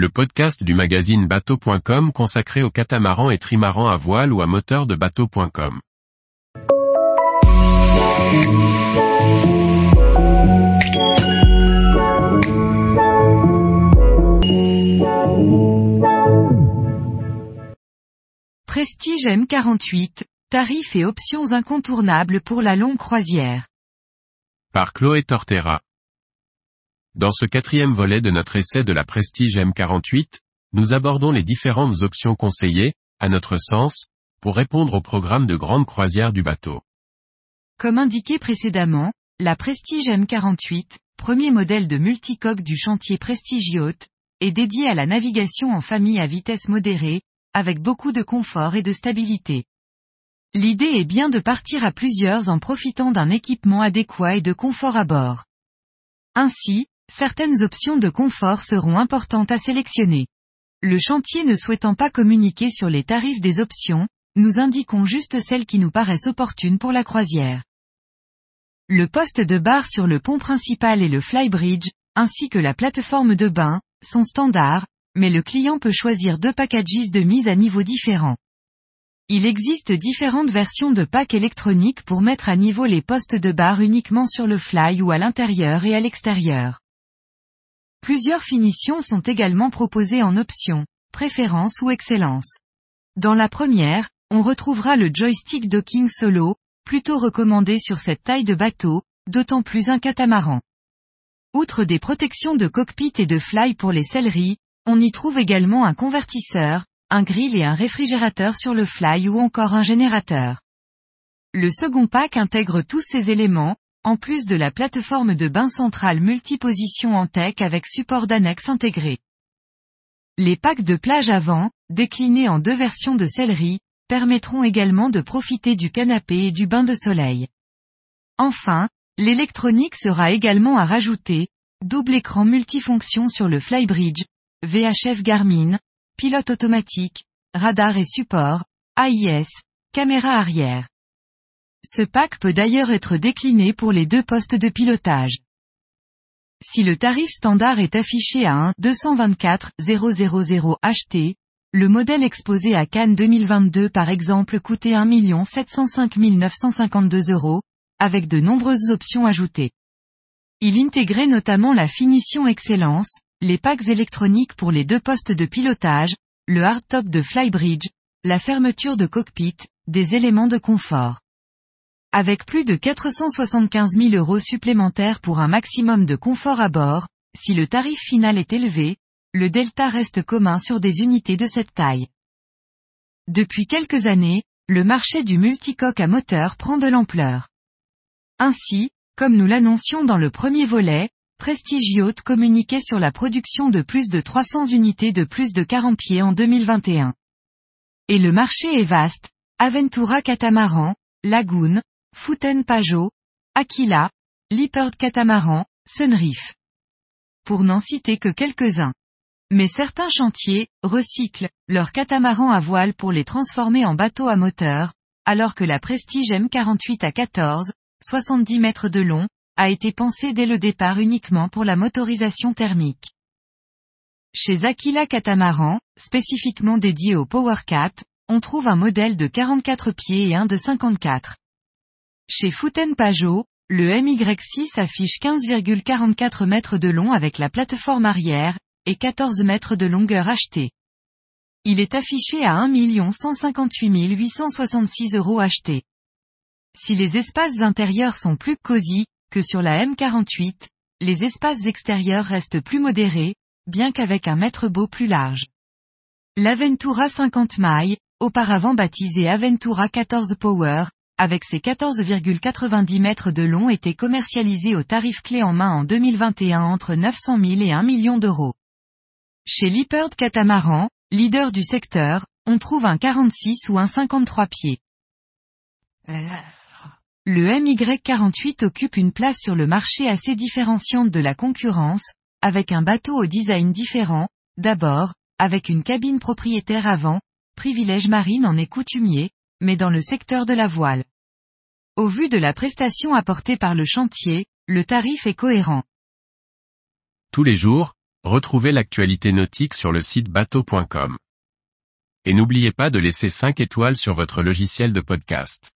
le podcast du magazine bateau.com consacré aux catamarans et trimarans à voile ou à moteur de bateau.com. Prestige M48, tarifs et options incontournables pour la longue croisière. Par Chloé Tortera. Dans ce quatrième volet de notre essai de la Prestige M48, nous abordons les différentes options conseillées, à notre sens, pour répondre au programme de grande croisière du bateau. Comme indiqué précédemment, la Prestige M48, premier modèle de multicoque du chantier Prestige Yacht, est dédiée à la navigation en famille à vitesse modérée, avec beaucoup de confort et de stabilité. L'idée est bien de partir à plusieurs en profitant d'un équipement adéquat et de confort à bord. Ainsi, certaines options de confort seront importantes à sélectionner. Le chantier ne souhaitant pas communiquer sur les tarifs des options, nous indiquons juste celles qui nous paraissent opportunes pour la croisière. Le poste de bar sur le pont principal et le flybridge, ainsi que la plateforme de bain, sont standards, mais le client peut choisir deux packages de mise à niveau différents. Il existe différentes versions de packs électroniques pour mettre à niveau les postes de bar uniquement sur le fly ou à l'intérieur et à l'extérieur. Plusieurs finitions sont également proposées en option, préférence ou excellence. Dans la première, on retrouvera le joystick docking solo, plutôt recommandé sur cette taille de bateau, d'autant plus un catamaran. Outre des protections de cockpit et de fly pour les selleries, on y trouve également un convertisseur, un grill et un réfrigérateur sur le fly ou encore un générateur. Le second pack intègre tous ces éléments, en plus de la plateforme de bain centrale multiposition en tech avec support d'annexe intégré. Les packs de plage avant, déclinés en deux versions de sellerie, permettront également de profiter du canapé et du bain de soleil. Enfin, l'électronique sera également à rajouter, double écran multifonction sur le flybridge, VHF Garmin, pilote automatique, radar et support, AIS, caméra arrière. Ce pack peut d'ailleurs être décliné pour les deux postes de pilotage. Si le tarif standard est affiché à 1 224 000 HT, le modèle exposé à Cannes 2022 par exemple coûtait 1 705 952 euros, avec de nombreuses options ajoutées. Il intégrait notamment la finition excellence, les packs électroniques pour les deux postes de pilotage, le hardtop de Flybridge, la fermeture de cockpit, des éléments de confort. Avec plus de 475 000 euros supplémentaires pour un maximum de confort à bord, si le tarif final est élevé, le delta reste commun sur des unités de cette taille. Depuis quelques années, le marché du multicoque à moteur prend de l'ampleur. Ainsi, comme nous l'annoncions dans le premier volet, Prestige Yacht communiquait sur la production de plus de 300 unités de plus de 40 pieds en 2021. Et le marché est vaste, Aventura Catamaran, Lagoon, Footen Pajot, Aquila, Leopard Catamaran, Sunreef. Pour n'en citer que quelques-uns. Mais certains chantiers, recyclent, leurs catamarans à voile pour les transformer en bateaux à moteur, alors que la Prestige M48 à 14, 70 mètres de long, a été pensée dès le départ uniquement pour la motorisation thermique. Chez Aquila Catamaran, spécifiquement dédié au PowerCat, on trouve un modèle de 44 pieds et un de 54. Chez Fouten Pajot, le MY6 affiche 15,44 mètres de long avec la plateforme arrière, et 14 mètres de longueur achetée. Il est affiché à 1 158 866 euros achetés. Si les espaces intérieurs sont plus cosy, que sur la M48, les espaces extérieurs restent plus modérés, bien qu'avec un mètre beau plus large. L'Aventura 50 mailles, auparavant baptisé Aventura 14 Power, avec ses 14,90 mètres de long était commercialisé au tarif clé en main en 2021 entre 900 000 et 1 million d'euros. Chez Leopard Catamaran, leader du secteur, on trouve un 46 ou un 53 pieds. Le MY48 occupe une place sur le marché assez différenciante de la concurrence, avec un bateau au design différent, d'abord, avec une cabine propriétaire avant, privilège marine en est coutumier, mais dans le secteur de la voile. Au vu de la prestation apportée par le chantier, le tarif est cohérent. Tous les jours, retrouvez l'actualité nautique sur le site bateau.com. Et n'oubliez pas de laisser 5 étoiles sur votre logiciel de podcast.